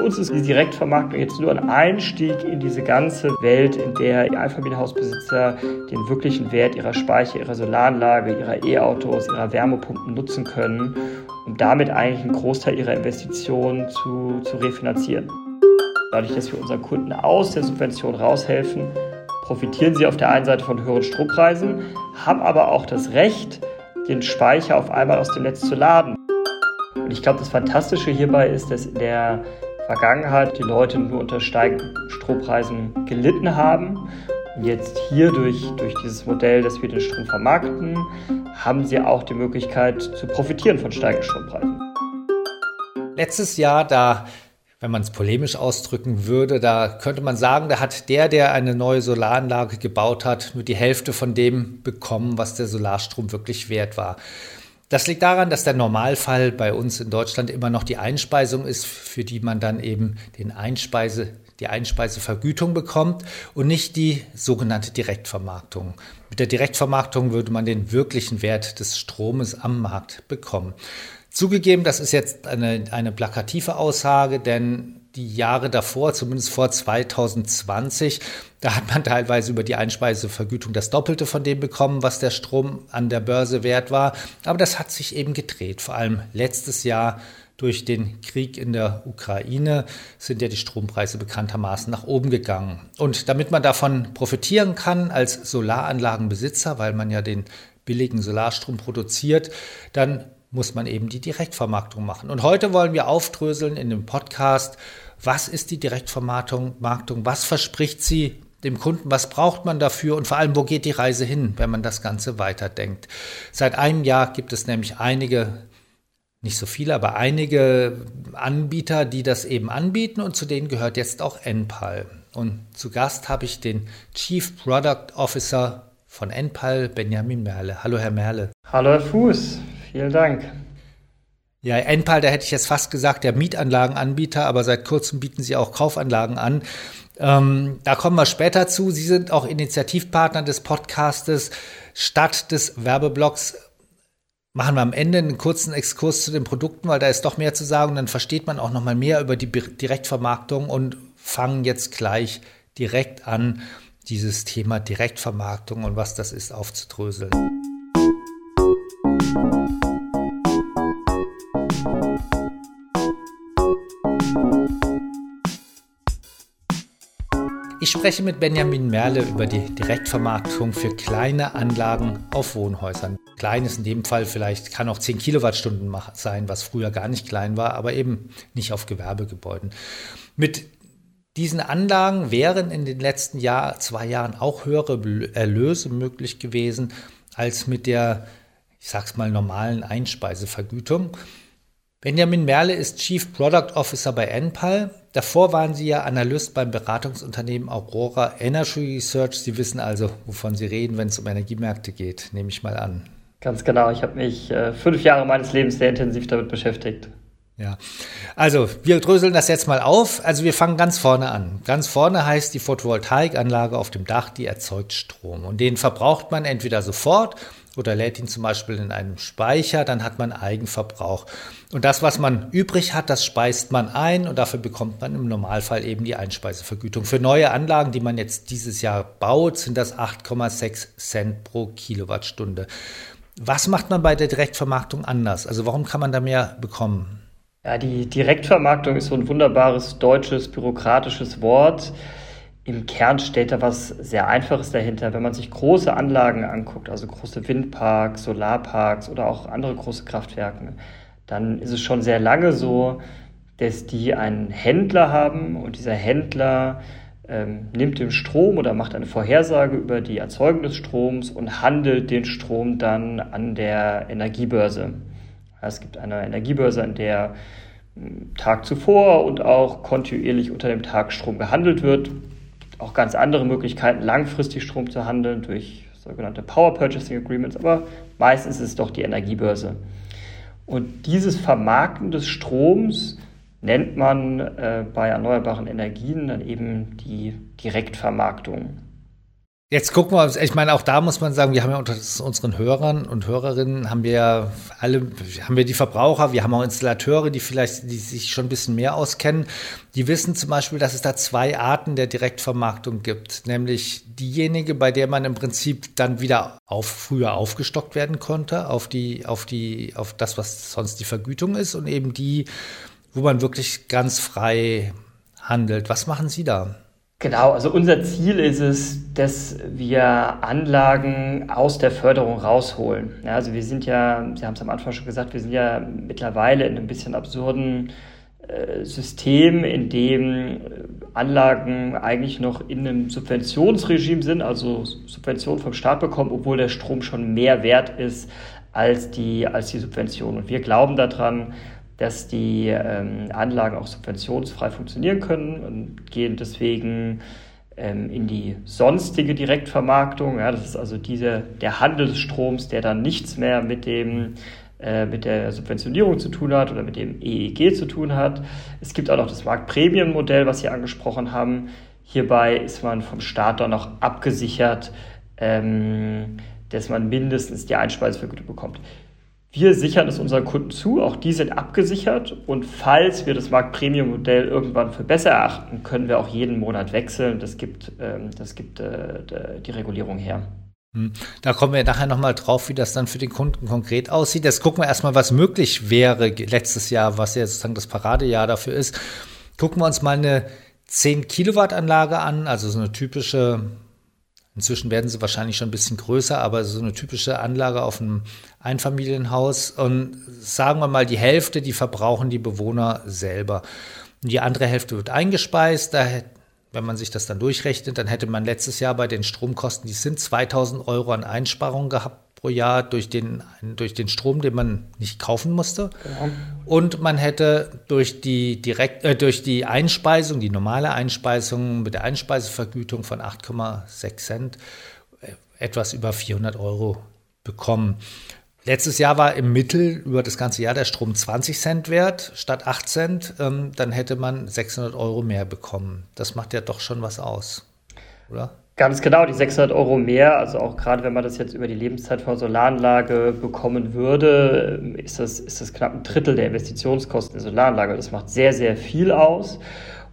Für uns ist die Direktvermarktung jetzt nur ein Einstieg in diese ganze Welt, in der Einfamilienhausbesitzer den wirklichen Wert ihrer Speicher, ihrer Solaranlage, ihrer E-Autos, ihrer Wärmepumpen nutzen können, um damit eigentlich einen Großteil ihrer Investitionen zu, zu refinanzieren. Dadurch, dass wir unseren Kunden aus der Subvention raushelfen, profitieren sie auf der einen Seite von höheren Strompreisen, haben aber auch das Recht, den Speicher auf einmal aus dem Netz zu laden. Und ich glaube, das Fantastische hierbei ist, dass in der Vergangenheit die Leute nur unter steigenden Strompreisen gelitten haben. Und jetzt hier durch, durch dieses Modell, dass wir den Strom vermarkten, haben sie auch die Möglichkeit zu profitieren von steigenden Strompreisen. Letztes Jahr, da wenn man es polemisch ausdrücken würde, da könnte man sagen, da hat der, der eine neue Solaranlage gebaut hat, nur die Hälfte von dem bekommen, was der Solarstrom wirklich wert war. Das liegt daran, dass der Normalfall bei uns in Deutschland immer noch die Einspeisung ist, für die man dann eben den Einspeise, die Einspeisevergütung bekommt und nicht die sogenannte Direktvermarktung. Mit der Direktvermarktung würde man den wirklichen Wert des Stromes am Markt bekommen. Zugegeben, das ist jetzt eine, eine plakative Aussage, denn die Jahre davor, zumindest vor 2020, da hat man teilweise über die Einspeisevergütung das Doppelte von dem bekommen, was der Strom an der Börse wert war. Aber das hat sich eben gedreht. Vor allem letztes Jahr durch den Krieg in der Ukraine sind ja die Strompreise bekanntermaßen nach oben gegangen. Und damit man davon profitieren kann als Solaranlagenbesitzer, weil man ja den billigen Solarstrom produziert, dann muss man eben die Direktvermarktung machen. Und heute wollen wir aufdröseln in dem Podcast, was ist die Direktvermarktung, was verspricht sie dem Kunden, was braucht man dafür und vor allem, wo geht die Reise hin, wenn man das Ganze weiterdenkt. Seit einem Jahr gibt es nämlich einige, nicht so viele, aber einige Anbieter, die das eben anbieten und zu denen gehört jetzt auch Enpal. Und zu Gast habe ich den Chief Product Officer von Enpal, Benjamin Merle. Hallo, Herr Merle. Hallo, Herr Fuß. Vielen Dank. Ja, Enpal, da hätte ich jetzt fast gesagt, der Mietanlagenanbieter, aber seit kurzem bieten sie auch Kaufanlagen an. Ähm, da kommen wir später zu. Sie sind auch Initiativpartner des Podcastes. Statt des Werbeblocks machen wir am Ende einen kurzen Exkurs zu den Produkten, weil da ist doch mehr zu sagen. Dann versteht man auch noch mal mehr über die Direktvermarktung und fangen jetzt gleich direkt an, dieses Thema Direktvermarktung und was das ist, aufzudröseln. Ich spreche mit Benjamin Merle über die Direktvermarktung für kleine Anlagen auf Wohnhäusern. Klein ist in dem Fall vielleicht, kann auch 10 Kilowattstunden sein, was früher gar nicht klein war, aber eben nicht auf Gewerbegebäuden. Mit diesen Anlagen wären in den letzten Jahr, zwei Jahren auch höhere Erlöse möglich gewesen als mit der, ich sag's mal, normalen Einspeisevergütung. Benjamin Merle ist Chief Product Officer bei Enpal. Davor waren Sie ja Analyst beim Beratungsunternehmen Aurora Energy Research. Sie wissen also, wovon Sie reden, wenn es um Energiemärkte geht, nehme ich mal an. Ganz genau. Ich habe mich äh, fünf Jahre meines Lebens sehr intensiv damit beschäftigt. Ja, also wir dröseln das jetzt mal auf. Also wir fangen ganz vorne an. Ganz vorne heißt die Photovoltaikanlage auf dem Dach, die erzeugt Strom. Und den verbraucht man entweder sofort oder lädt ihn zum Beispiel in einem Speicher, dann hat man Eigenverbrauch. Und das, was man übrig hat, das speist man ein und dafür bekommt man im Normalfall eben die Einspeisevergütung. Für neue Anlagen, die man jetzt dieses Jahr baut, sind das 8,6 Cent pro Kilowattstunde. Was macht man bei der Direktvermarktung anders? Also warum kann man da mehr bekommen? Ja, die Direktvermarktung ist so ein wunderbares deutsches bürokratisches Wort im Kern steht da was sehr Einfaches dahinter. Wenn man sich große Anlagen anguckt, also große Windparks, Solarparks oder auch andere große Kraftwerke, dann ist es schon sehr lange so, dass die einen Händler haben und dieser Händler ähm, nimmt den Strom oder macht eine Vorhersage über die Erzeugung des Stroms und handelt den Strom dann an der Energiebörse. Es gibt eine Energiebörse, an der hm, Tag zuvor und auch kontinuierlich unter dem Tag Strom gehandelt wird auch ganz andere Möglichkeiten, langfristig Strom zu handeln durch sogenannte Power Purchasing Agreements, aber meistens ist es doch die Energiebörse. Und dieses Vermarkten des Stroms nennt man äh, bei erneuerbaren Energien dann eben die Direktvermarktung. Jetzt gucken wir ich meine, auch da muss man sagen, wir haben ja unter unseren Hörern und Hörerinnen haben wir ja alle, haben wir die Verbraucher, wir haben auch Installateure, die vielleicht, die sich schon ein bisschen mehr auskennen. Die wissen zum Beispiel, dass es da zwei Arten der Direktvermarktung gibt. Nämlich diejenige, bei der man im Prinzip dann wieder auf, früher aufgestockt werden konnte, auf die, auf die, auf das, was sonst die Vergütung ist und eben die, wo man wirklich ganz frei handelt. Was machen Sie da? Genau, also unser Ziel ist es, dass wir Anlagen aus der Förderung rausholen. Ja, also wir sind ja, Sie haben es am Anfang schon gesagt, wir sind ja mittlerweile in einem bisschen absurden äh, System, in dem Anlagen eigentlich noch in einem Subventionsregime sind, also Subventionen vom Staat bekommen, obwohl der Strom schon mehr wert ist als die, als die Subvention. Und wir glauben daran, dass die ähm, Anlagen auch subventionsfrei funktionieren können und gehen deswegen ähm, in die sonstige Direktvermarktung. Ja, das ist also diese, der Handel des Stroms, der dann nichts mehr mit dem äh, mit der Subventionierung zu tun hat oder mit dem EEG zu tun hat. Es gibt auch noch das Marktprämienmodell, was Sie angesprochen haben. Hierbei ist man vom Staat dann noch abgesichert, ähm, dass man mindestens die Einspeisevergütung bekommt. Wir sichern es unseren Kunden zu, auch die sind abgesichert und falls wir das Marktpremium-Modell irgendwann für besser erachten, können wir auch jeden Monat wechseln. Das gibt, ähm, das gibt äh, die Regulierung her. Hm. Da kommen wir nachher nochmal drauf, wie das dann für den Kunden konkret aussieht. Jetzt gucken wir erstmal, was möglich wäre letztes Jahr, was ja sozusagen das Paradejahr dafür ist. Gucken wir uns mal eine 10 Kilowatt Anlage an, also so eine typische Inzwischen werden sie wahrscheinlich schon ein bisschen größer, aber so eine typische Anlage auf einem Einfamilienhaus. Und sagen wir mal, die Hälfte, die verbrauchen die Bewohner selber. Und die andere Hälfte wird eingespeist. Da, wenn man sich das dann durchrechnet, dann hätte man letztes Jahr bei den Stromkosten, die sind 2000 Euro an Einsparungen gehabt pro Jahr durch den, durch den Strom, den man nicht kaufen musste. Genau. Und man hätte durch die, direkt, äh, durch die Einspeisung, die normale Einspeisung mit der Einspeisevergütung von 8,6 Cent äh, etwas über 400 Euro bekommen. Letztes Jahr war im Mittel über das ganze Jahr der Strom 20 Cent wert statt 8 Cent. Ähm, dann hätte man 600 Euro mehr bekommen. Das macht ja doch schon was aus, oder? Ganz genau, die 600 Euro mehr, also auch gerade wenn man das jetzt über die Lebenszeit von Solaranlage bekommen würde, ist das, ist das knapp ein Drittel der Investitionskosten der Solaranlage. Das macht sehr, sehr viel aus.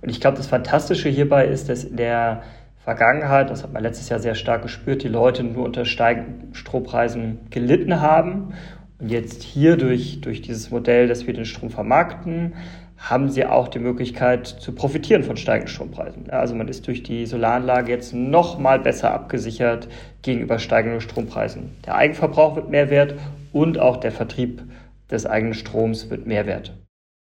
Und ich glaube, das Fantastische hierbei ist, dass in der Vergangenheit, das hat man letztes Jahr sehr stark gespürt, die Leute nur unter steigenden Strompreisen gelitten haben. Und jetzt hier durch, durch dieses Modell, dass wir den Strom vermarkten, haben sie auch die Möglichkeit zu profitieren von steigenden Strompreisen. Also man ist durch die Solaranlage jetzt noch mal besser abgesichert gegenüber steigenden Strompreisen. Der Eigenverbrauch wird mehr wert und auch der Vertrieb des eigenen Stroms wird mehr wert.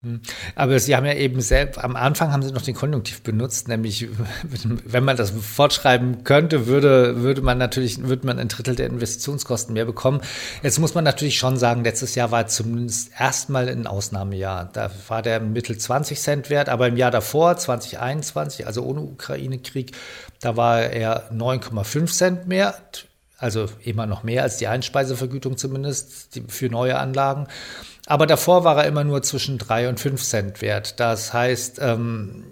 Hm. Aber Sie haben ja eben selbst, am Anfang haben Sie noch den Konjunktiv benutzt, nämlich, wenn man das fortschreiben könnte, würde, würde man natürlich, würde man ein Drittel der Investitionskosten mehr bekommen. Jetzt muss man natürlich schon sagen, letztes Jahr war zumindest erstmal ein Ausnahmejahr. Da war der Mittel 20 Cent wert, aber im Jahr davor, 2021, also ohne Ukraine-Krieg, da war er 9,5 Cent mehr. Also immer noch mehr als die Einspeisevergütung zumindest für neue Anlagen. Aber davor war er immer nur zwischen drei und fünf Cent wert. Das heißt, ähm,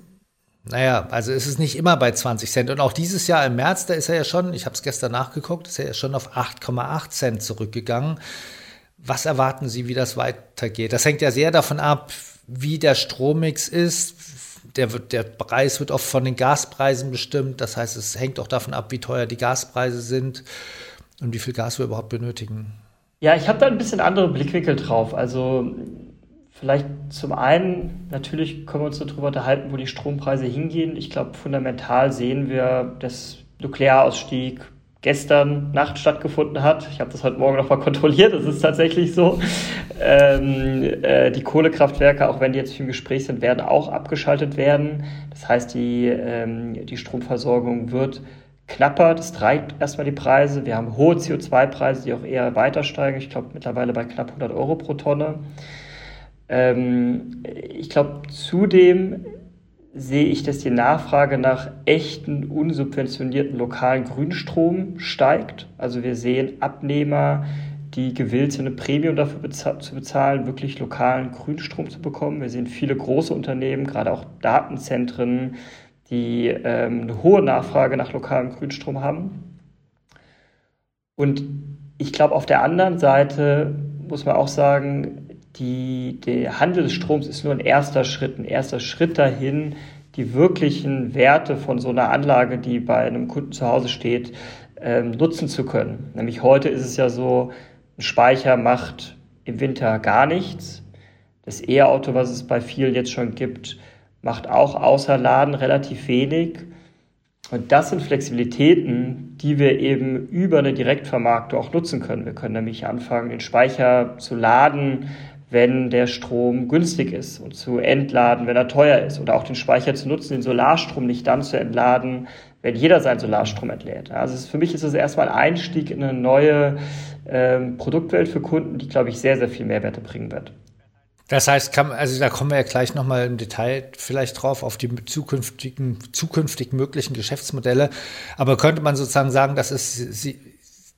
naja, also ist es nicht immer bei 20 Cent. Und auch dieses Jahr im März, da ist er ja schon, ich habe es gestern nachgeguckt, ist er ja schon auf 8,8 Cent zurückgegangen. Was erwarten Sie, wie das weitergeht? Das hängt ja sehr davon ab, wie der Strommix ist. Der, wird, der Preis wird oft von den Gaspreisen bestimmt. Das heißt, es hängt auch davon ab, wie teuer die Gaspreise sind und wie viel Gas wir überhaupt benötigen. Ja, ich habe da ein bisschen andere Blickwinkel drauf. Also vielleicht zum einen, natürlich können wir uns darüber unterhalten, wo die Strompreise hingehen. Ich glaube, fundamental sehen wir, dass Nuklearausstieg gestern Nacht stattgefunden hat. Ich habe das heute Morgen nochmal kontrolliert, das ist tatsächlich so. Ähm, äh, die Kohlekraftwerke, auch wenn die jetzt viel im Gespräch sind, werden auch abgeschaltet werden. Das heißt, die, ähm, die Stromversorgung wird knapper. Das treibt erstmal die Preise. Wir haben hohe CO2-Preise, die auch eher weiter steigen. Ich glaube mittlerweile bei knapp 100 Euro pro Tonne. Ähm, ich glaube zudem sehe ich, dass die Nachfrage nach echten, unsubventionierten lokalen Grünstrom steigt. Also wir sehen Abnehmer, die gewillt sind, eine Premium dafür beza zu bezahlen, wirklich lokalen Grünstrom zu bekommen. Wir sehen viele große Unternehmen, gerade auch Datenzentren, die ähm, eine hohe Nachfrage nach lokalem Grünstrom haben. Und ich glaube, auf der anderen Seite muss man auch sagen, die, der Handel des Stroms ist nur ein erster Schritt, ein erster Schritt dahin, die wirklichen Werte von so einer Anlage, die bei einem Kunden zu Hause steht, ähm, nutzen zu können. Nämlich heute ist es ja so, ein Speicher macht im Winter gar nichts. Das E-Auto, was es bei vielen jetzt schon gibt, macht auch außer Laden relativ wenig. Und das sind Flexibilitäten, die wir eben über eine Direktvermarktung auch nutzen können. Wir können nämlich anfangen, den Speicher zu laden, wenn der Strom günstig ist und zu entladen, wenn er teuer ist. Oder auch den Speicher zu nutzen, den Solarstrom nicht dann zu entladen, wenn jeder seinen Solarstrom entlädt. Also für mich ist es erstmal ein Einstieg in eine neue ähm, Produktwelt für Kunden, die, glaube ich, sehr, sehr viel Mehrwerte bringen wird. Das heißt, kann, also da kommen wir ja gleich nochmal im Detail vielleicht drauf, auf die zukünftigen, zukünftig möglichen Geschäftsmodelle. Aber könnte man sozusagen sagen, dass es sie,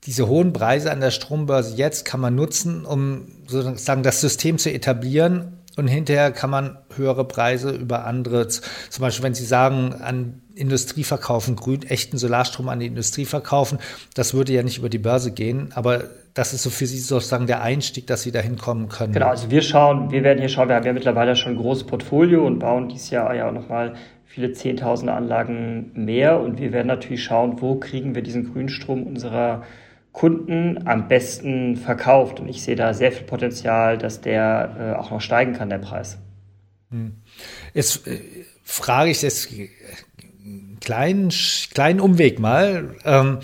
diese hohen Preise an der Strombörse jetzt kann man nutzen, um sozusagen das System zu etablieren und hinterher kann man höhere Preise über andere, zum Beispiel wenn Sie sagen, an Industrie verkaufen, grün, echten Solarstrom an die Industrie verkaufen, das würde ja nicht über die Börse gehen, aber das ist so für Sie sozusagen der Einstieg, dass Sie dahin kommen können. Genau, also wir schauen, wir werden hier schauen, wir haben ja mittlerweile schon ein großes Portfolio und bauen dieses Jahr ja auch nochmal viele Zehntausende Anlagen mehr und wir werden natürlich schauen, wo kriegen wir diesen Grünstrom unserer Kunden am besten verkauft. Und ich sehe da sehr viel Potenzial, dass der äh, auch noch steigen kann, der Preis. Hm. Jetzt äh, frage ich jetzt kleinen, kleinen Umweg mal. Ähm,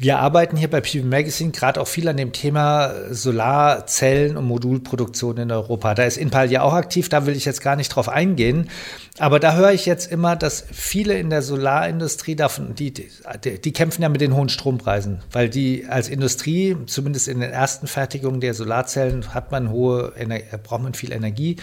wir arbeiten hier bei PV Magazine gerade auch viel an dem Thema Solarzellen und Modulproduktion in Europa. Da ist Inpal ja auch aktiv, da will ich jetzt gar nicht drauf eingehen. Aber da höre ich jetzt immer, dass viele in der Solarindustrie davon, die, die, die kämpfen ja mit den hohen Strompreisen, weil die als Industrie, zumindest in den ersten Fertigungen der Solarzellen, hat man hohe, braucht man viel Energie.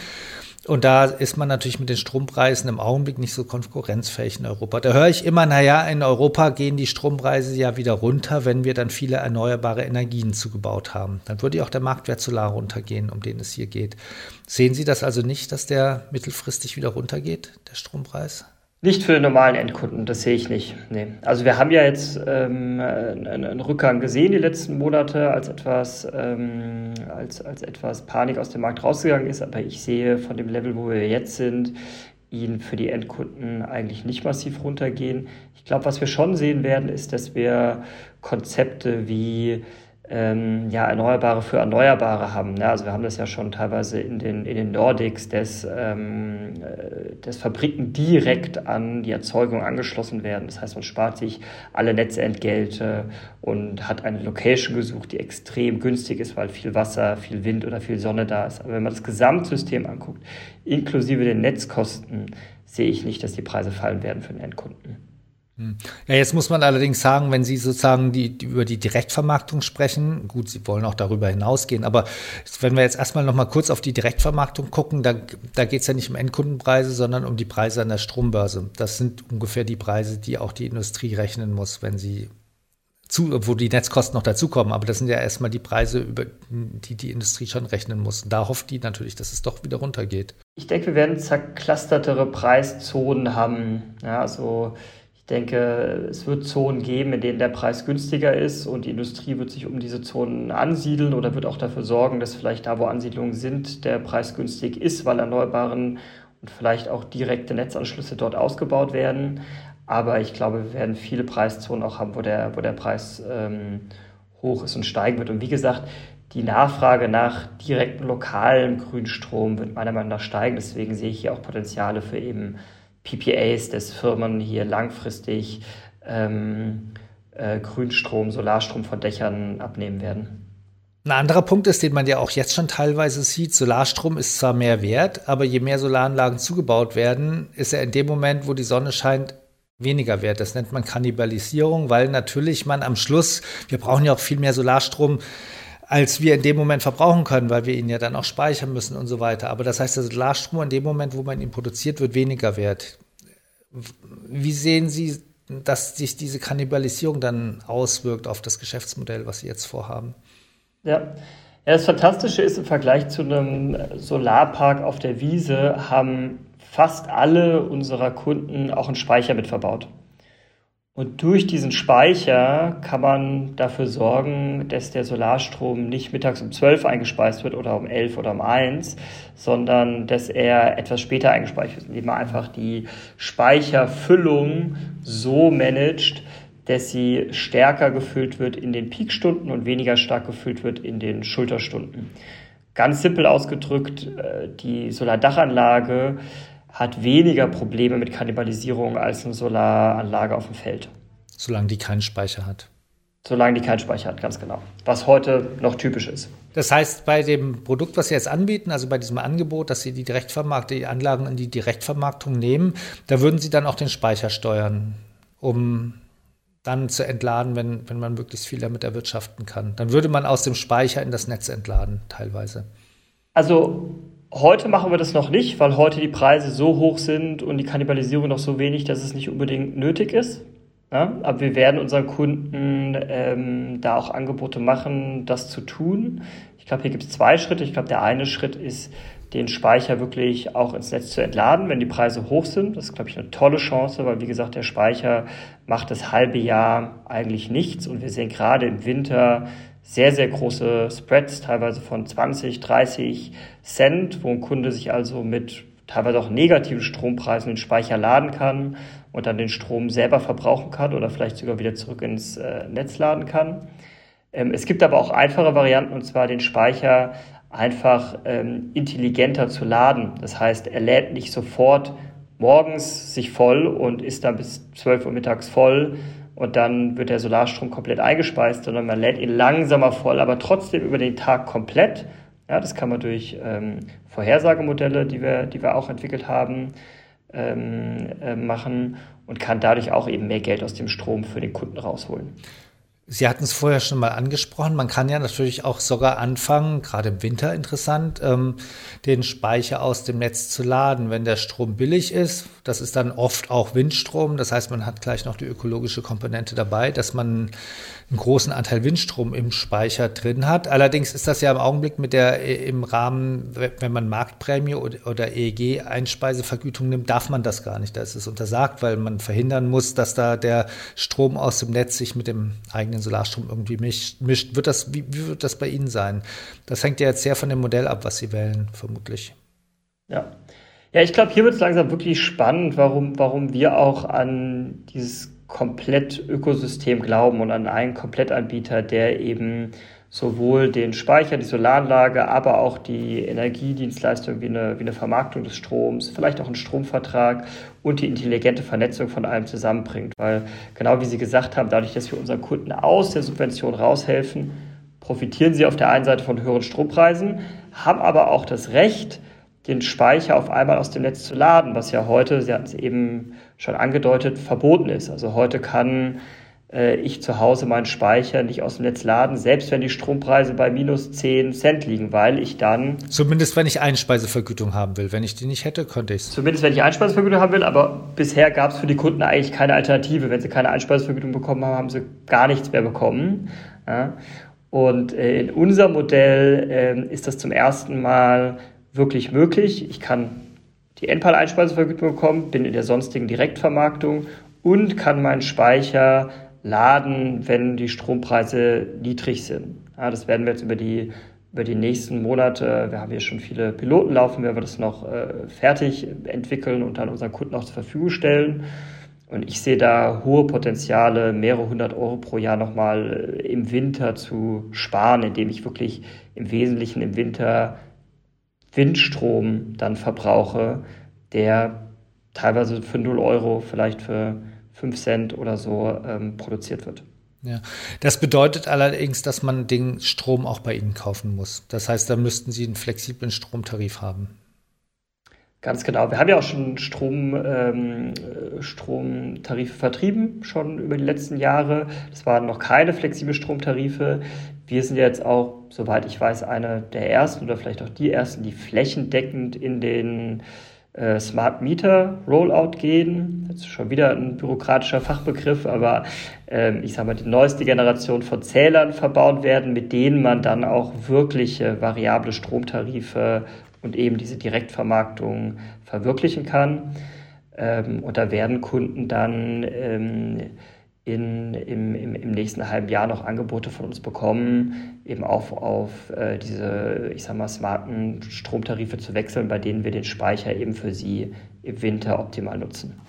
Und da ist man natürlich mit den Strompreisen im Augenblick nicht so konkurrenzfähig in Europa. Da höre ich immer, naja, in Europa gehen die Strompreise ja wieder runter, wenn wir dann viele erneuerbare Energien zugebaut haben. Dann würde ja auch der Marktwert Solar runtergehen, um den es hier geht. Sehen Sie das also nicht, dass der mittelfristig wieder runtergeht, der Strompreis? Nicht für den normalen Endkunden, das sehe ich nicht. Nee. Also wir haben ja jetzt ähm, einen, Rückgang gesehen die letzten Monate, als etwas, ähm, als, als etwas Panik aus dem Markt rausgegangen ist, aber ich sehe von dem Level, wo wir jetzt sind, ihn für die Endkunden eigentlich nicht massiv runtergehen. Ich glaube, was wir schon sehen werden, ist, dass wir Konzepte wie ähm, ja, Erneuerbare für Erneuerbare haben. Ne? Also wir haben das ja schon teilweise in den, in den Nordics, dass, ähm, äh, dass Fabriken direkt an die Erzeugung angeschlossen werden. Das heißt, man spart sich alle Netzentgelte und hat eine Location gesucht, die extrem günstig ist, weil viel Wasser, viel Wind oder viel Sonne da ist. Aber wenn man das Gesamtsystem anguckt, inklusive den Netzkosten, sehe ich nicht, dass die Preise fallen werden für den Endkunden. Hm. Ja, jetzt muss man allerdings sagen, wenn Sie sozusagen die, die, über die Direktvermarktung sprechen, gut, Sie wollen auch darüber hinausgehen, aber wenn wir jetzt erstmal noch mal kurz auf die Direktvermarktung gucken, da, da geht es ja nicht um Endkundenpreise, sondern um die Preise an der Strombörse. Das sind ungefähr die Preise, die auch die Industrie rechnen muss, wenn sie zu, wo die Netzkosten noch dazukommen. Aber das sind ja erstmal die Preise, über die die Industrie schon rechnen muss. Und da hofft die natürlich, dass es doch wieder runtergeht. Ich denke, wir werden zerclustertere Preiszonen haben. Ja, also denke, es wird Zonen geben, in denen der Preis günstiger ist und die Industrie wird sich um diese Zonen ansiedeln oder wird auch dafür sorgen, dass vielleicht da, wo Ansiedlungen sind, der Preis günstig ist, weil Erneuerbaren und vielleicht auch direkte Netzanschlüsse dort ausgebaut werden. Aber ich glaube, wir werden viele Preiszonen auch haben, wo der, wo der Preis ähm, hoch ist und steigen wird. Und wie gesagt, die Nachfrage nach direktem lokalen Grünstrom wird meiner Meinung nach steigen. Deswegen sehe ich hier auch Potenziale für eben PPAs, dass Firmen hier langfristig ähm, äh, Grünstrom, Solarstrom von Dächern abnehmen werden. Ein anderer Punkt ist, den man ja auch jetzt schon teilweise sieht, Solarstrom ist zwar mehr wert, aber je mehr Solaranlagen zugebaut werden, ist er in dem Moment, wo die Sonne scheint, weniger wert. Das nennt man Kannibalisierung, weil natürlich man am Schluss, wir brauchen ja auch viel mehr Solarstrom, als wir in dem Moment verbrauchen können, weil wir ihn ja dann auch speichern müssen und so weiter. Aber das heißt, der Solarstrom in dem Moment, wo man ihn produziert, wird weniger wert. Wie sehen Sie, dass sich diese Kannibalisierung dann auswirkt auf das Geschäftsmodell, was Sie jetzt vorhaben? Ja. Ja, das Fantastische ist, im Vergleich zu einem Solarpark auf der Wiese haben fast alle unserer Kunden auch einen Speicher mit verbaut. Und durch diesen Speicher kann man dafür sorgen, dass der Solarstrom nicht mittags um 12 eingespeist wird oder um 11 oder um 1, sondern dass er etwas später eingespeist wird, indem man einfach die Speicherfüllung so managt, dass sie stärker gefüllt wird in den Peakstunden und weniger stark gefüllt wird in den Schulterstunden. Ganz simpel ausgedrückt, äh, die Solardachanlage hat weniger Probleme mit Kannibalisierung als eine Solaranlage auf dem Feld. Solange die keinen Speicher hat. Solange die keinen Speicher hat, ganz genau. Was heute noch typisch ist. Das heißt, bei dem Produkt, was Sie jetzt anbieten, also bei diesem Angebot, dass Sie die Direktvermarktung, die Anlagen in die Direktvermarktung nehmen, da würden Sie dann auch den Speicher steuern, um dann zu entladen, wenn, wenn man möglichst viel damit erwirtschaften kann. Dann würde man aus dem Speicher in das Netz entladen, teilweise. Also Heute machen wir das noch nicht, weil heute die Preise so hoch sind und die Kannibalisierung noch so wenig, dass es nicht unbedingt nötig ist. Ja, aber wir werden unseren Kunden ähm, da auch Angebote machen, das zu tun. Ich glaube, hier gibt es zwei Schritte. Ich glaube, der eine Schritt ist, den Speicher wirklich auch ins Netz zu entladen, wenn die Preise hoch sind. Das ist, glaube ich, eine tolle Chance, weil, wie gesagt, der Speicher macht das halbe Jahr eigentlich nichts. Und wir sehen gerade im Winter sehr, sehr große Spreads, teilweise von 20, 30 Cent, wo ein Kunde sich also mit teilweise auch negativen Strompreisen den Speicher laden kann und dann den Strom selber verbrauchen kann oder vielleicht sogar wieder zurück ins äh, Netz laden kann. Ähm, es gibt aber auch einfache Varianten, und zwar den Speicher einfach ähm, intelligenter zu laden. Das heißt, er lädt nicht sofort morgens sich voll und ist dann bis 12 Uhr mittags voll, und dann wird der Solarstrom komplett eingespeist, sondern man lädt ihn langsamer voll, aber trotzdem über den Tag komplett. Ja, das kann man durch ähm, Vorhersagemodelle, die wir, die wir auch entwickelt haben, ähm, äh, machen und kann dadurch auch eben mehr Geld aus dem Strom für den Kunden rausholen. Sie hatten es vorher schon mal angesprochen. Man kann ja natürlich auch sogar anfangen, gerade im Winter interessant, ähm, den Speicher aus dem Netz zu laden, wenn der Strom billig ist. Das ist dann oft auch Windstrom. Das heißt, man hat gleich noch die ökologische Komponente dabei, dass man einen großen Anteil Windstrom im Speicher drin hat. Allerdings ist das ja im Augenblick mit der äh, im Rahmen, wenn man Marktprämie oder EEG-Einspeisevergütung nimmt, darf man das gar nicht. Da ist es untersagt, weil man verhindern muss, dass da der Strom aus dem Netz sich mit dem eigenen Solarstrom irgendwie mischt. Wird das, wie, wie wird das bei Ihnen sein? Das hängt ja jetzt sehr von dem Modell ab, was Sie wählen, vermutlich. Ja. Ja, ich glaube, hier wird es langsam wirklich spannend, warum, warum wir auch an dieses Komplett-Ökosystem glauben und an einen Komplettanbieter, der eben sowohl den Speicher, die Solaranlage, aber auch die Energiedienstleistung wie eine, wie eine Vermarktung des Stroms, vielleicht auch einen Stromvertrag und die intelligente Vernetzung von allem zusammenbringt. Weil genau wie Sie gesagt haben, dadurch, dass wir unseren Kunden aus der Subvention raushelfen, profitieren sie auf der einen Seite von höheren Strompreisen, haben aber auch das Recht, den Speicher auf einmal aus dem Netz zu laden, was ja heute, Sie hatten es eben schon angedeutet, verboten ist. Also heute kann ich zu Hause meinen Speicher nicht aus dem Netz laden, selbst wenn die Strompreise bei minus 10 Cent liegen, weil ich dann... Zumindest wenn ich Einspeisevergütung haben will. Wenn ich die nicht hätte, könnte ich es. Zumindest wenn ich Einspeisevergütung haben will, aber bisher gab es für die Kunden eigentlich keine Alternative. Wenn sie keine Einspeisevergütung bekommen haben, haben sie gar nichts mehr bekommen. Und äh, in unserem Modell äh, ist das zum ersten Mal wirklich möglich. Ich kann die Endpal-Einspeisevergütung bekommen, bin in der sonstigen Direktvermarktung und kann meinen Speicher laden, wenn die Strompreise niedrig sind. Ja, das werden wir jetzt über die, über die nächsten Monate, wir haben hier schon viele Piloten laufen, werden wir das noch äh, fertig entwickeln und dann unseren Kunden auch zur Verfügung stellen. Und ich sehe da hohe Potenziale, mehrere hundert Euro pro Jahr nochmal äh, im Winter zu sparen, indem ich wirklich im Wesentlichen im Winter Windstrom dann verbrauche, der teilweise für 0 Euro, vielleicht für 5 Cent oder so ähm, produziert wird. Ja, das bedeutet allerdings, dass man den Strom auch bei Ihnen kaufen muss. Das heißt, da müssten Sie einen flexiblen Stromtarif haben. Ganz genau. Wir haben ja auch schon Strom, ähm, Stromtarife vertrieben, schon über die letzten Jahre. Das waren noch keine flexiblen Stromtarife. Wir sind jetzt auch, soweit ich weiß, eine der ersten oder vielleicht auch die ersten, die flächendeckend in den äh, Smart Meter Rollout gehen. Das ist schon wieder ein bürokratischer Fachbegriff, aber äh, ich sage mal, die neueste Generation von Zählern verbaut werden, mit denen man dann auch wirkliche variable Stromtarife und eben diese Direktvermarktung verwirklichen kann. Ähm, und da werden Kunden dann ähm, in, im, im, im nächsten halben Jahr noch Angebote von uns bekommen, eben auf, auf äh, diese, ich sag mal, smarten Stromtarife zu wechseln, bei denen wir den Speicher eben für sie im Winter optimal nutzen.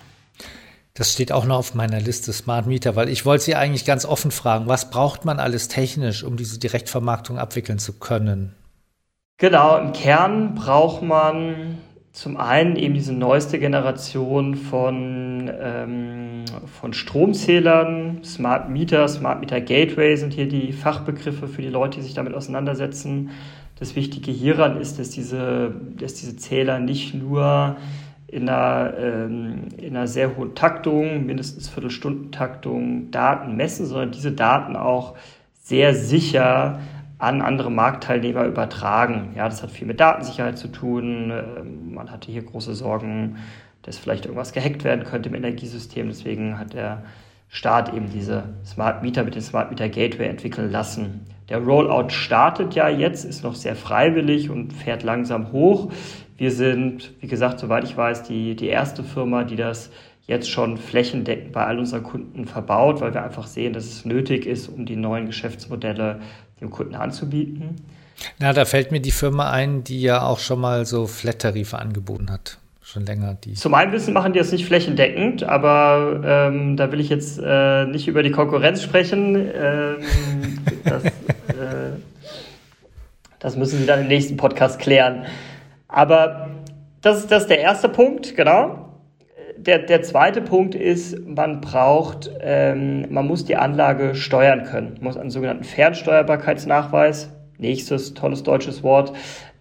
Das steht auch noch auf meiner Liste Smart Meter, weil ich wollte Sie eigentlich ganz offen fragen, was braucht man alles technisch, um diese Direktvermarktung abwickeln zu können? Genau, im Kern braucht man zum einen eben diese neueste Generation von, ähm, von Stromzählern, Smart Meter, Smart Meter Gateway sind hier die Fachbegriffe für die Leute, die sich damit auseinandersetzen. Das Wichtige hieran ist, dass diese, dass diese Zähler nicht nur in einer, ähm, in einer sehr hohen Taktung, mindestens Viertelstundentaktung, Daten messen, sondern diese Daten auch sehr sicher an andere Marktteilnehmer übertragen. Ja, das hat viel mit Datensicherheit zu tun. Ähm, man hatte hier große Sorgen, dass vielleicht irgendwas gehackt werden könnte im Energiesystem. Deswegen hat der Staat eben diese Smart Meter mit dem Smart Meter Gateway entwickeln lassen. Der Rollout startet ja jetzt, ist noch sehr freiwillig und fährt langsam hoch. Wir sind, wie gesagt, soweit ich weiß, die, die erste Firma, die das jetzt schon flächendeckend bei all unseren Kunden verbaut, weil wir einfach sehen, dass es nötig ist, um die neuen Geschäftsmodelle dem Kunden anzubieten. Na, da fällt mir die Firma ein, die ja auch schon mal so Flat-Tarife angeboten hat. Schon länger. Die. Zu meinem Wissen machen die das nicht flächendeckend, aber ähm, da will ich jetzt äh, nicht über die Konkurrenz sprechen. Ähm, das, äh, das müssen Sie dann im nächsten Podcast klären. Aber das das ist der erste Punkt, genau der, der zweite Punkt ist, man braucht, ähm, man muss die Anlage steuern können. Man muss einen sogenannten Fernsteuerbarkeitsnachweis, nächstes tolles deutsches Wort,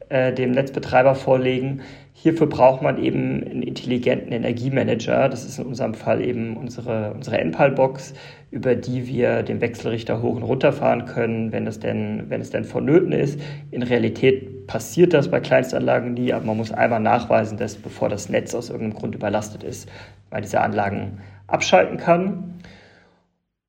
äh, dem Netzbetreiber vorlegen. Hierfür braucht man eben einen intelligenten Energiemanager. Das ist in unserem Fall eben unsere, unsere NPAL-Box, über die wir den Wechselrichter hoch und runter fahren können, wenn es denn, wenn es denn vonnöten ist. In Realität passiert das bei Kleinstanlagen nie, aber man muss einmal nachweisen, dass bevor das Netz aus irgendeinem Grund überlastet ist, man diese Anlagen abschalten kann.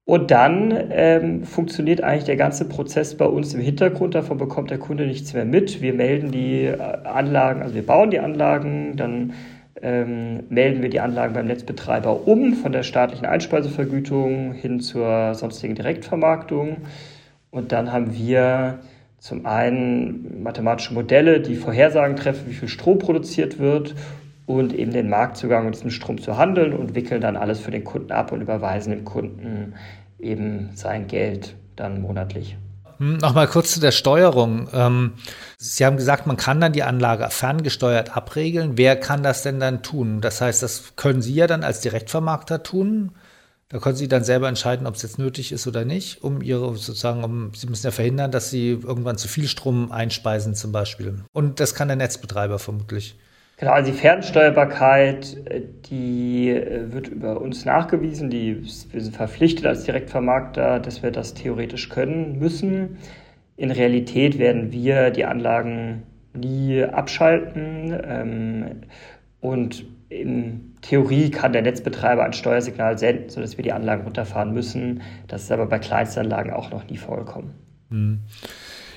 Und dann ähm, funktioniert eigentlich der ganze Prozess bei uns im Hintergrund. Davon bekommt der Kunde nichts mehr mit. Wir melden die äh, Anlagen, also wir bauen die Anlagen, dann ähm, melden wir die Anlagen beim Netzbetreiber um von der staatlichen Einspeisevergütung hin zur sonstigen Direktvermarktung. Und dann haben wir zum einen mathematische Modelle, die Vorhersagen treffen, wie viel Strom produziert wird und eben den Marktzugang mit diesem Strom zu handeln und wickeln dann alles für den Kunden ab und überweisen dem Kunden eben sein Geld dann monatlich. Hm, Nochmal kurz zu der Steuerung. Ähm, Sie haben gesagt, man kann dann die Anlage ferngesteuert abregeln. Wer kann das denn dann tun? Das heißt, das können Sie ja dann als Direktvermarkter tun. Da können Sie dann selber entscheiden, ob es jetzt nötig ist oder nicht, um Ihre sozusagen, um, Sie müssen ja verhindern, dass Sie irgendwann zu viel Strom einspeisen zum Beispiel. Und das kann der Netzbetreiber vermutlich. Genau, also die Fernsteuerbarkeit, äh, die äh, wird über uns nachgewiesen. Die, wir sind verpflichtet als Direktvermarkter, dass wir das theoretisch können müssen. In Realität werden wir die Anlagen nie abschalten. Ähm, und in Theorie kann der Netzbetreiber ein Steuersignal senden, sodass wir die Anlagen runterfahren müssen. Das ist aber bei Kleinstanlagen auch noch nie vorgekommen. Hm.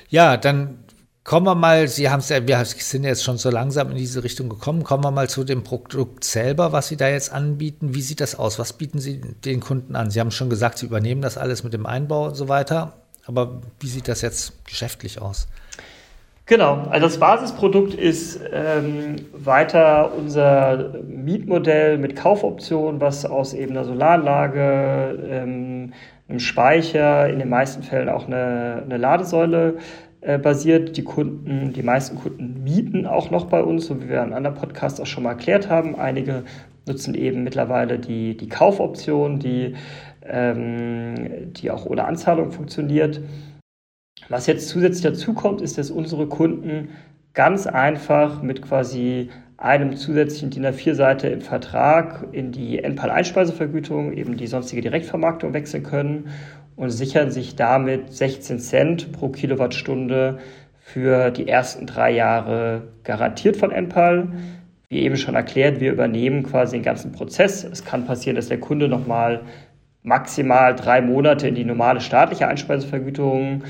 Ja, dann Kommen wir mal, Sie haben es ja, wir sind jetzt schon so langsam in diese Richtung gekommen. Kommen wir mal zu dem Produkt selber, was Sie da jetzt anbieten. Wie sieht das aus? Was bieten Sie den Kunden an? Sie haben schon gesagt, Sie übernehmen das alles mit dem Einbau und so weiter. Aber wie sieht das jetzt geschäftlich aus? Genau, also das Basisprodukt ist ähm, weiter unser Mietmodell mit Kaufoption, was aus eben einer Solaranlage, ähm, einem Speicher, in den meisten Fällen auch eine, eine Ladesäule äh, basiert. Die Kunden, die meisten Kunden mieten auch noch bei uns, so wie wir in anderen Podcasts auch schon mal erklärt haben. Einige nutzen eben mittlerweile die, die Kaufoption, die, ähm, die auch ohne Anzahlung funktioniert. Was jetzt zusätzlich dazu kommt, ist, dass unsere Kunden ganz einfach mit quasi einem zusätzlichen DIN A4-Seite im Vertrag in die NPAL-Einspeisevergütung, eben die sonstige Direktvermarktung wechseln können und sichern sich damit 16 Cent pro Kilowattstunde für die ersten drei Jahre garantiert von Enpal. Wie eben schon erklärt, wir übernehmen quasi den ganzen Prozess. Es kann passieren, dass der Kunde nochmal maximal drei Monate in die normale staatliche Einspeisevergütung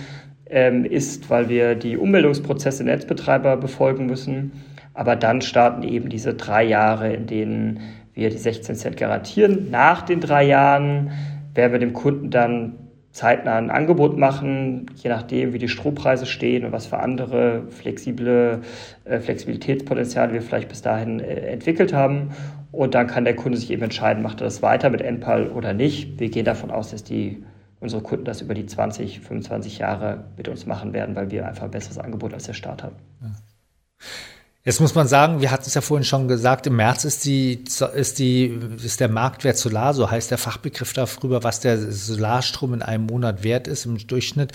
ähm, ist, weil wir die Ummeldungsprozesse Netzbetreiber befolgen müssen. Aber dann starten eben diese drei Jahre, in denen wir die 16 Cent garantieren. Nach den drei Jahren werden wir dem Kunden dann zeitnah ein Angebot machen, je nachdem, wie die Strompreise stehen und was für andere flexible äh, Flexibilitätspotenziale wir vielleicht bis dahin äh, entwickelt haben. Und dann kann der Kunde sich eben entscheiden, macht er das weiter mit NPAL oder nicht. Wir gehen davon aus, dass die, unsere Kunden das über die 20, 25 Jahre mit uns machen werden, weil wir einfach ein besseres Angebot als der Staat haben. Ja. Jetzt muss man sagen, wir hatten es ja vorhin schon gesagt, im März ist die, ist die, ist der Marktwert Solar, so heißt der Fachbegriff darüber, was der Solarstrom in einem Monat wert ist, im Durchschnitt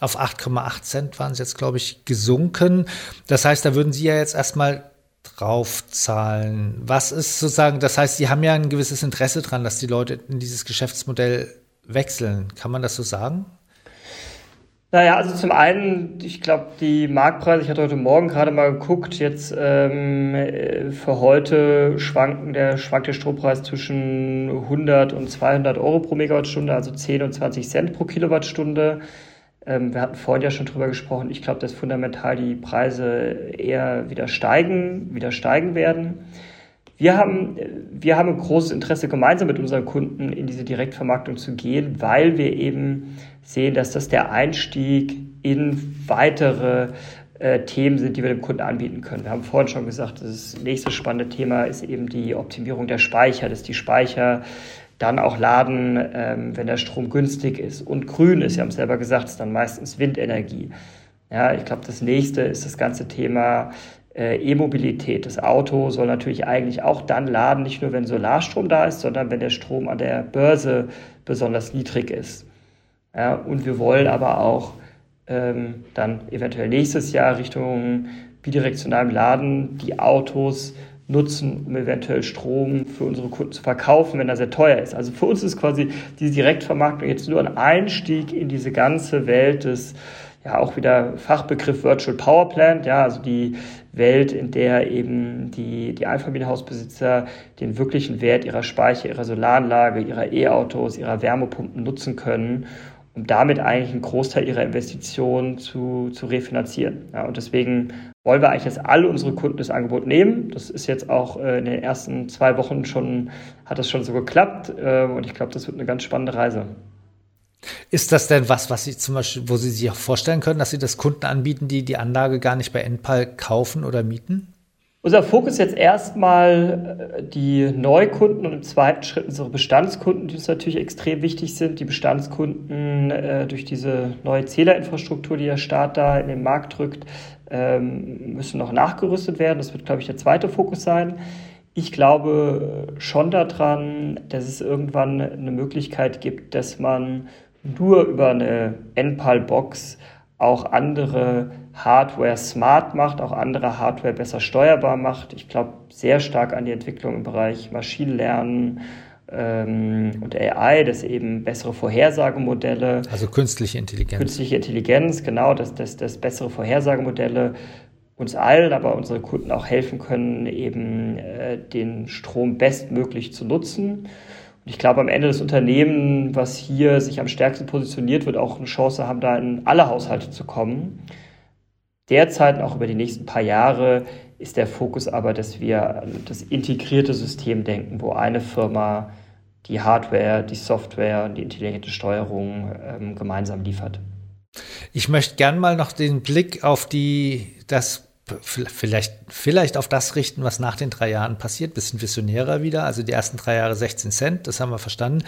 auf 8,8 Cent waren es jetzt, glaube ich, gesunken. Das heißt, da würden Sie ja jetzt erstmal draufzahlen. Was ist sozusagen, das heißt, Sie haben ja ein gewisses Interesse dran, dass die Leute in dieses Geschäftsmodell wechseln. Kann man das so sagen? Naja, also zum einen, ich glaube, die Marktpreise, ich hatte heute Morgen gerade mal geguckt, jetzt ähm, für heute schwanken der, schwankt der Strompreis zwischen 100 und 200 Euro pro Megawattstunde, also 10 und 20 Cent pro Kilowattstunde. Ähm, wir hatten vorhin ja schon drüber gesprochen, ich glaube, dass fundamental die Preise eher wieder steigen, wieder steigen werden. Wir haben, wir haben ein großes Interesse, gemeinsam mit unseren Kunden in diese Direktvermarktung zu gehen, weil wir eben sehen, dass das der Einstieg in weitere äh, Themen sind, die wir dem Kunden anbieten können. Wir haben vorhin schon gesagt, das nächste spannende Thema ist eben die Optimierung der Speicher, dass die Speicher dann auch laden, ähm, wenn der Strom günstig ist und grün ist. Sie haben es selber gesagt, ist dann meistens Windenergie. Ja, ich glaube, das nächste ist das ganze Thema E-Mobilität. Das Auto soll natürlich eigentlich auch dann laden, nicht nur wenn Solarstrom da ist, sondern wenn der Strom an der Börse besonders niedrig ist. Ja, und wir wollen aber auch ähm, dann eventuell nächstes Jahr Richtung bidirektionalem Laden die Autos nutzen, um eventuell Strom für unsere Kunden zu verkaufen, wenn er sehr teuer ist. Also für uns ist quasi diese Direktvermarktung jetzt nur ein Einstieg in diese ganze Welt des ja auch wieder Fachbegriff Virtual Power Plant, ja, also die Welt, in der eben die, die Einfamilienhausbesitzer den wirklichen Wert ihrer Speicher, ihrer Solaranlage, ihrer E-Autos, ihrer Wärmepumpen nutzen können, um damit eigentlich einen Großteil ihrer Investitionen zu, zu refinanzieren. Ja, und deswegen wollen wir eigentlich, dass alle unsere Kunden das Angebot nehmen. Das ist jetzt auch äh, in den ersten zwei Wochen schon, hat das schon so geklappt. Äh, und ich glaube, das wird eine ganz spannende Reise. Ist das denn was, was Sie zum Beispiel, wo Sie sich auch vorstellen können, dass Sie das Kunden anbieten, die die Anlage gar nicht bei Enpal kaufen oder mieten? Unser Fokus jetzt erstmal äh, die Neukunden und im zweiten Schritt unsere Bestandskunden, die uns natürlich extrem wichtig sind. Die Bestandskunden äh, durch diese neue Zählerinfrastruktur, die der Staat da in den Markt drückt, ähm, müssen noch nachgerüstet werden. Das wird, glaube ich, der zweite Fokus sein. Ich glaube schon daran, dass es irgendwann eine Möglichkeit gibt, dass man nur über eine NPAL-Box auch andere Hardware smart macht, auch andere Hardware besser steuerbar macht. Ich glaube sehr stark an die Entwicklung im Bereich Maschinenlernen ähm, und AI, dass eben bessere Vorhersagemodelle. Also künstliche Intelligenz. Künstliche Intelligenz, genau, dass, dass, dass bessere Vorhersagemodelle uns allen, aber unsere Kunden auch helfen können, eben äh, den Strom bestmöglich zu nutzen. Ich glaube, am Ende das Unternehmen, was hier sich am stärksten positioniert, wird auch eine Chance haben, da in alle Haushalte zu kommen. Derzeit und auch über die nächsten paar Jahre ist der Fokus aber, dass wir das integrierte System denken, wo eine Firma die Hardware, die Software und die intelligente Steuerung ähm, gemeinsam liefert. Ich möchte gern mal noch den Blick auf die, das vielleicht, vielleicht auf das richten, was nach den drei Jahren passiert. Bisschen visionärer wieder. Also die ersten drei Jahre 16 Cent, das haben wir verstanden.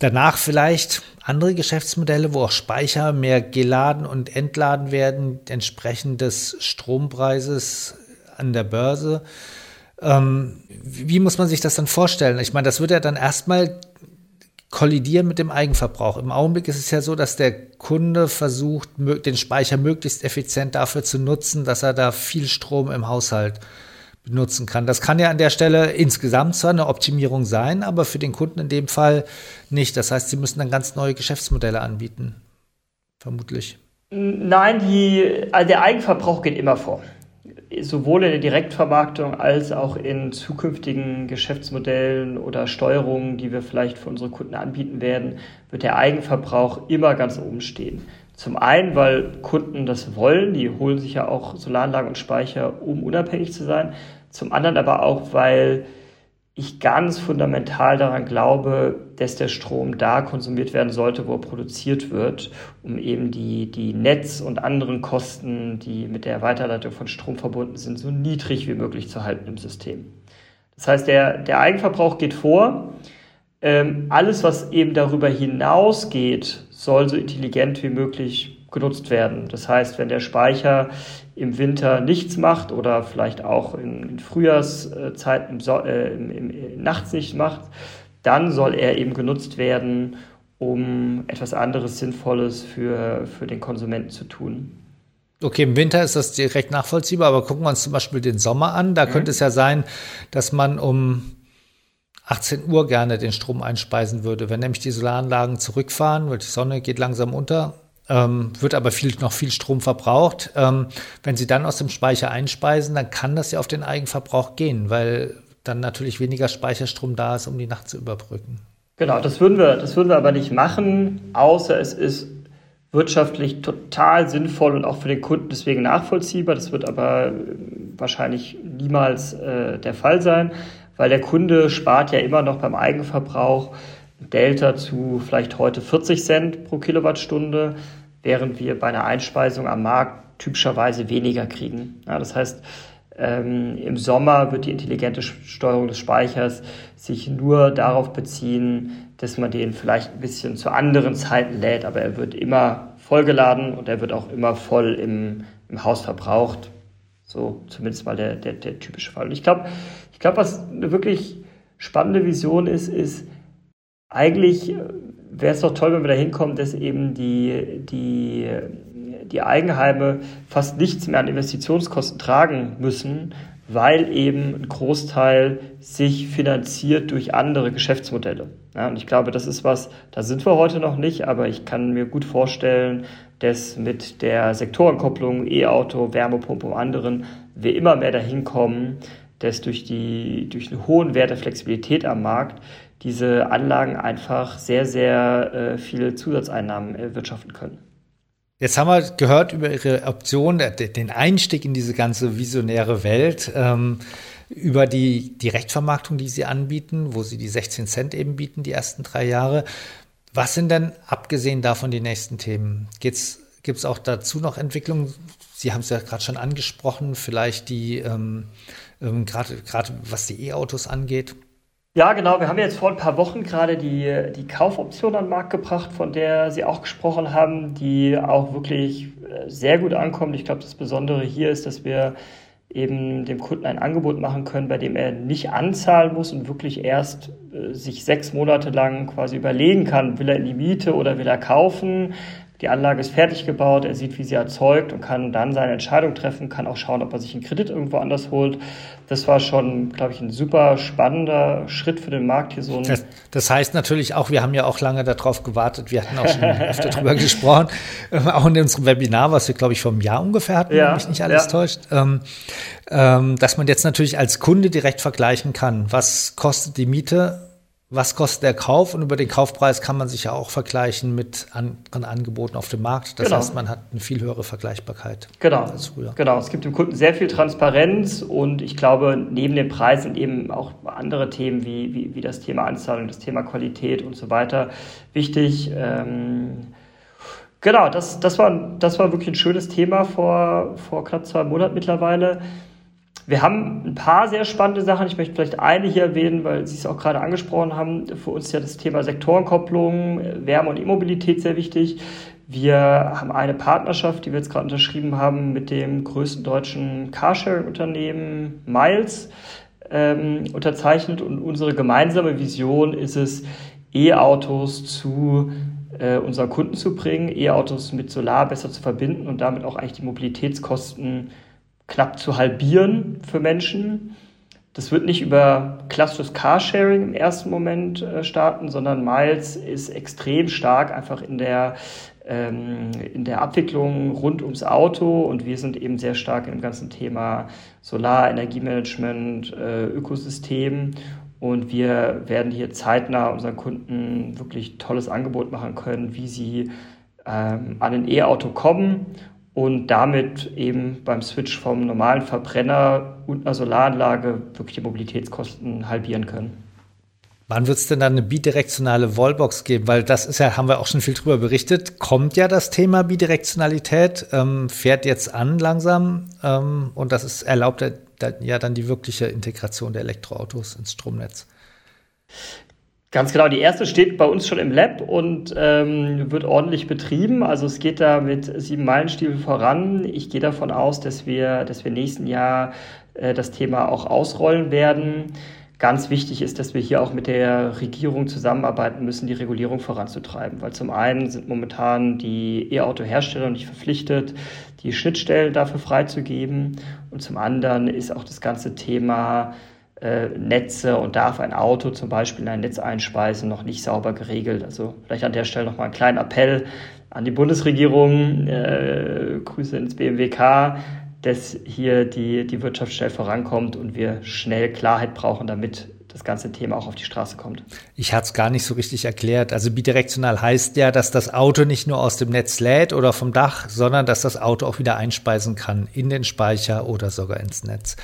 Danach vielleicht andere Geschäftsmodelle, wo auch Speicher mehr geladen und entladen werden, entsprechend des Strompreises an der Börse. Ähm, wie muss man sich das dann vorstellen? Ich meine, das wird ja dann erstmal kollidieren mit dem Eigenverbrauch. Im Augenblick ist es ja so, dass der Kunde versucht, den Speicher möglichst effizient dafür zu nutzen, dass er da viel Strom im Haushalt benutzen kann. Das kann ja an der Stelle insgesamt zwar eine Optimierung sein, aber für den Kunden in dem Fall nicht. Das heißt, sie müssen dann ganz neue Geschäftsmodelle anbieten. Vermutlich. Nein, die, also der Eigenverbrauch geht immer vor sowohl in der Direktvermarktung als auch in zukünftigen Geschäftsmodellen oder Steuerungen, die wir vielleicht für unsere Kunden anbieten werden, wird der Eigenverbrauch immer ganz oben stehen. Zum einen, weil Kunden das wollen, die holen sich ja auch Solaranlagen und Speicher, um unabhängig zu sein. Zum anderen aber auch, weil ich ganz fundamental daran glaube, dass der Strom da konsumiert werden sollte, wo er produziert wird, um eben die, die Netz- und anderen Kosten, die mit der Weiterleitung von Strom verbunden sind, so niedrig wie möglich zu halten im System. Das heißt, der, der Eigenverbrauch geht vor. Ähm, alles, was eben darüber hinausgeht, soll so intelligent wie möglich genutzt werden. Das heißt, wenn der Speicher im Winter nichts macht oder vielleicht auch in, Frühjahrszeiten im, so äh, im, im, nachts nichts macht, dann soll er eben genutzt werden, um etwas anderes Sinnvolles für, für den Konsumenten zu tun. Okay, im Winter ist das direkt nachvollziehbar, aber gucken wir uns zum Beispiel den Sommer an. Da mhm. könnte es ja sein, dass man um 18 Uhr gerne den Strom einspeisen würde. Wenn nämlich die Solaranlagen zurückfahren, weil die Sonne geht langsam unter, ähm, wird aber viel, noch viel Strom verbraucht. Ähm, wenn Sie dann aus dem Speicher einspeisen, dann kann das ja auf den Eigenverbrauch gehen, weil dann natürlich weniger Speicherstrom da ist, um die Nacht zu überbrücken. Genau, das würden wir, das würden wir aber nicht machen, außer es ist wirtschaftlich total sinnvoll und auch für den Kunden deswegen nachvollziehbar. Das wird aber wahrscheinlich niemals äh, der Fall sein, weil der Kunde spart ja immer noch beim Eigenverbrauch Delta zu vielleicht heute 40 Cent pro Kilowattstunde während wir bei einer Einspeisung am Markt typischerweise weniger kriegen. Ja, das heißt, ähm, im Sommer wird die intelligente Steuerung des Speichers sich nur darauf beziehen, dass man den vielleicht ein bisschen zu anderen Zeiten lädt, aber er wird immer vollgeladen und er wird auch immer voll im, im Haus verbraucht. So zumindest mal der, der, der typische Fall. Und ich glaube, ich glaube, was eine wirklich spannende Vision ist, ist eigentlich wäre es doch toll, wenn wir da hinkommen, dass eben die, die, die Eigenheime fast nichts mehr an Investitionskosten tragen müssen, weil eben ein Großteil sich finanziert durch andere Geschäftsmodelle. Ja, und ich glaube, das ist was, da sind wir heute noch nicht, aber ich kann mir gut vorstellen, dass mit der Sektorenkopplung, E-Auto, Wärmepumpe und anderen wir immer mehr dahin kommen, dass durch, die, durch einen hohen Wert der Flexibilität am Markt diese Anlagen einfach sehr, sehr äh, viele Zusatzeinnahmen erwirtschaften können. Jetzt haben wir gehört über Ihre Option, den Einstieg in diese ganze visionäre Welt, ähm, über die Direktvermarktung, die Sie anbieten, wo Sie die 16 Cent eben bieten, die ersten drei Jahre. Was sind denn abgesehen davon die nächsten Themen? Gibt es auch dazu noch Entwicklungen? Sie haben es ja gerade schon angesprochen, vielleicht die, ähm, ähm, gerade was die E-Autos angeht. Ja, genau. Wir haben jetzt vor ein paar Wochen gerade die, die Kaufoption an den Markt gebracht, von der Sie auch gesprochen haben, die auch wirklich äh, sehr gut ankommt. Ich glaube, das Besondere hier ist, dass wir eben dem Kunden ein Angebot machen können, bei dem er nicht anzahlen muss und wirklich erst äh, sich sechs Monate lang quasi überlegen kann, will er in die Miete oder will er kaufen, die Anlage ist fertig gebaut, er sieht, wie sie erzeugt und kann dann seine Entscheidung treffen, kann auch schauen, ob er sich einen Kredit irgendwo anders holt. Das war schon, glaube ich, ein super spannender Schritt für den Markt hier so. Ein das, das, heißt natürlich auch, wir haben ja auch lange darauf gewartet, wir hatten auch schon öfter drüber gesprochen, ähm, auch in unserem Webinar, was wir, glaube ich, vor einem Jahr ungefähr hatten, ja, wenn mich nicht alles ja. täuscht, ähm, ähm, dass man jetzt natürlich als Kunde direkt vergleichen kann, was kostet die Miete was kostet der Kauf und über den Kaufpreis kann man sich ja auch vergleichen mit anderen Angeboten auf dem Markt. Das genau. heißt, man hat eine viel höhere Vergleichbarkeit genau. als früher. Genau, es gibt dem Kunden sehr viel Transparenz und ich glaube, neben den Preisen eben auch andere Themen wie, wie, wie das Thema Anzahlung, das Thema Qualität und so weiter wichtig. Ähm, genau, das, das, war, das war wirklich ein schönes Thema vor, vor knapp zwei Monaten mittlerweile. Wir haben ein paar sehr spannende Sachen. Ich möchte vielleicht eine hier erwähnen, weil Sie es auch gerade angesprochen haben. Für uns ist ja das Thema Sektorenkopplung, Wärme- und E-Mobilität sehr wichtig. Wir haben eine Partnerschaft, die wir jetzt gerade unterschrieben haben, mit dem größten deutschen Carsharing-Unternehmen Miles ähm, unterzeichnet. Und unsere gemeinsame Vision ist es, E-Autos zu äh, unseren Kunden zu bringen, E-Autos mit Solar besser zu verbinden und damit auch eigentlich die Mobilitätskosten zu knapp zu halbieren für Menschen. Das wird nicht über klassisches Carsharing im ersten Moment äh, starten, sondern Miles ist extrem stark einfach in der, ähm, in der Abwicklung rund ums Auto. Und wir sind eben sehr stark im ganzen Thema Solar, Energiemanagement, äh, Ökosystem. Und wir werden hier zeitnah unseren Kunden wirklich tolles Angebot machen können, wie sie ähm, an ein E-Auto kommen und damit eben beim Switch vom normalen Verbrenner und einer Solaranlage wirklich die Mobilitätskosten halbieren können. Wann wird es denn dann eine bidirektionale Wallbox geben? Weil das ist ja, haben wir auch schon viel drüber berichtet, kommt ja das Thema Bidirektionalität, ähm, fährt jetzt an langsam ähm, und das ist, erlaubt ja dann die wirkliche Integration der Elektroautos ins Stromnetz. Ganz genau, die erste steht bei uns schon im Lab und ähm, wird ordentlich betrieben. Also es geht da mit sieben Meilenstiefel voran. Ich gehe davon aus, dass wir, dass wir nächsten Jahr äh, das Thema auch ausrollen werden. Ganz wichtig ist, dass wir hier auch mit der Regierung zusammenarbeiten müssen, die Regulierung voranzutreiben. Weil zum einen sind momentan die E-Auto-Hersteller nicht verpflichtet, die Schnittstellen dafür freizugeben. Und zum anderen ist auch das ganze Thema äh, Netze und darf ein Auto zum Beispiel in ein Netz einspeisen, noch nicht sauber geregelt. Also vielleicht an der Stelle nochmal einen kleinen Appell an die Bundesregierung, äh, Grüße ins BMWK, dass hier die, die Wirtschaft schnell vorankommt und wir schnell Klarheit brauchen, damit das ganze Thema auch auf die Straße kommt. Ich hatte es gar nicht so richtig erklärt. Also bidirektional heißt ja, dass das Auto nicht nur aus dem Netz lädt oder vom Dach, sondern dass das Auto auch wieder einspeisen kann in den Speicher oder sogar ins Netz.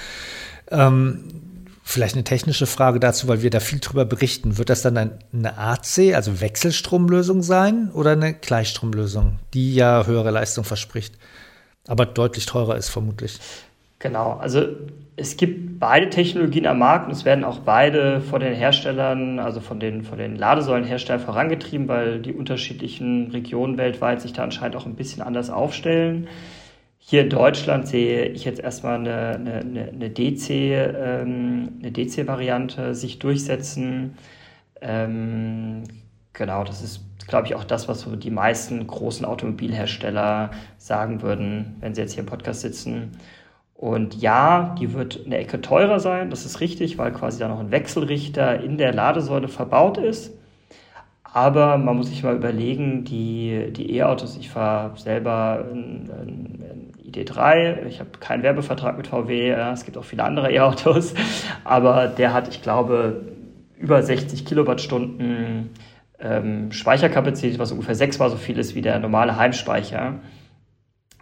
Ähm, vielleicht eine technische Frage dazu, weil wir da viel drüber berichten. Wird das dann eine AC, also Wechselstromlösung sein oder eine Gleichstromlösung, die ja höhere Leistung verspricht? aber deutlich teurer ist vermutlich. Genau, also es gibt beide Technologien am Markt und es werden auch beide von den Herstellern, also von den, von den Ladesäulenherstellern vorangetrieben, weil die unterschiedlichen Regionen weltweit sich da anscheinend auch ein bisschen anders aufstellen. Hier in Deutschland sehe ich jetzt erstmal eine, eine, eine DC, ähm, eine DC-Variante sich durchsetzen. Ähm, genau, das ist glaube ich, auch das, was so die meisten großen Automobilhersteller sagen würden, wenn sie jetzt hier im Podcast sitzen. Und ja, die wird eine Ecke teurer sein, das ist richtig, weil quasi da noch ein Wechselrichter in der Ladesäule verbaut ist. Aber man muss sich mal überlegen, die, die E-Autos, ich fahre selber ein, ein, ID3, ich habe keinen Werbevertrag mit VW, es gibt auch viele andere E-Autos, aber der hat, ich glaube, über 60 Kilowattstunden ähm, Speicherkapazität, was ungefähr sechsmal so viel ist wie der normale Heimspeicher.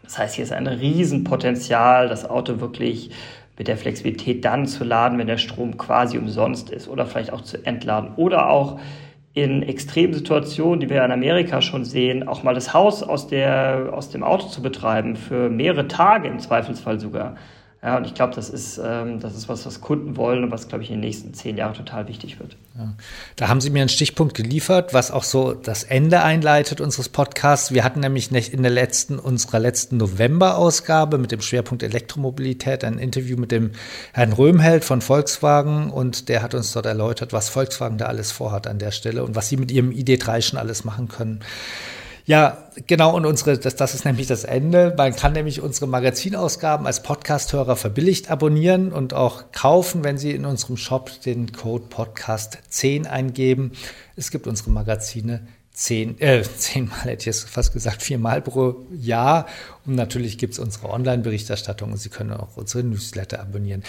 Das heißt, hier ist ein Riesenpotenzial, das Auto wirklich mit der Flexibilität dann zu laden, wenn der Strom quasi umsonst ist oder vielleicht auch zu entladen. Oder auch in extremen Situationen, die wir in Amerika schon sehen, auch mal das Haus aus, der, aus dem Auto zu betreiben, für mehrere Tage im Zweifelsfall sogar. Ja, und ich glaube, das ist, ähm, das ist was, was Kunden wollen und was, glaube ich, in den nächsten zehn Jahren total wichtig wird. Ja. Da haben Sie mir einen Stichpunkt geliefert, was auch so das Ende einleitet unseres Podcasts. Wir hatten nämlich in der letzten, unserer letzten November-Ausgabe mit dem Schwerpunkt Elektromobilität ein Interview mit dem Herrn Röhmheld von Volkswagen und der hat uns dort erläutert, was Volkswagen da alles vorhat an der Stelle und was sie mit ihrem ID3 schon alles machen können. Ja, genau. Und unsere, das, das ist nämlich das Ende. Man kann nämlich unsere Magazinausgaben als Podcast-Hörer verbilligt abonnieren und auch kaufen, wenn Sie in unserem Shop den Code Podcast 10 eingeben. Es gibt unsere Magazine zehn, äh, zehnmal hätte ich jetzt fast gesagt, viermal pro Jahr. Und natürlich gibt es unsere Online-Berichterstattung und Sie können auch unsere Newsletter abonnieren.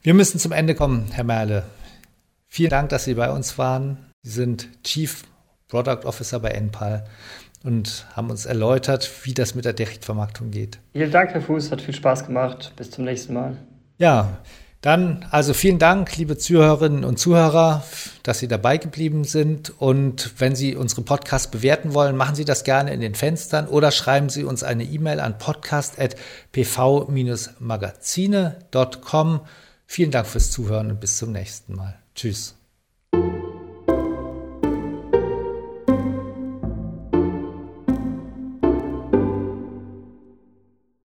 Wir müssen zum Ende kommen, Herr Merle. Vielen Dank, dass Sie bei uns waren. Sie sind Chief Product Officer bei Enpal und haben uns erläutert, wie das mit der Direktvermarktung geht. Vielen Dank, Herr Fuß, hat viel Spaß gemacht. Bis zum nächsten Mal. Ja, dann also vielen Dank, liebe Zuhörerinnen und Zuhörer, dass Sie dabei geblieben sind. Und wenn Sie unsere Podcast bewerten wollen, machen Sie das gerne in den Fenstern oder schreiben Sie uns eine E-Mail an podcast.pv-magazine.com. Vielen Dank fürs Zuhören und bis zum nächsten Mal. Tschüss.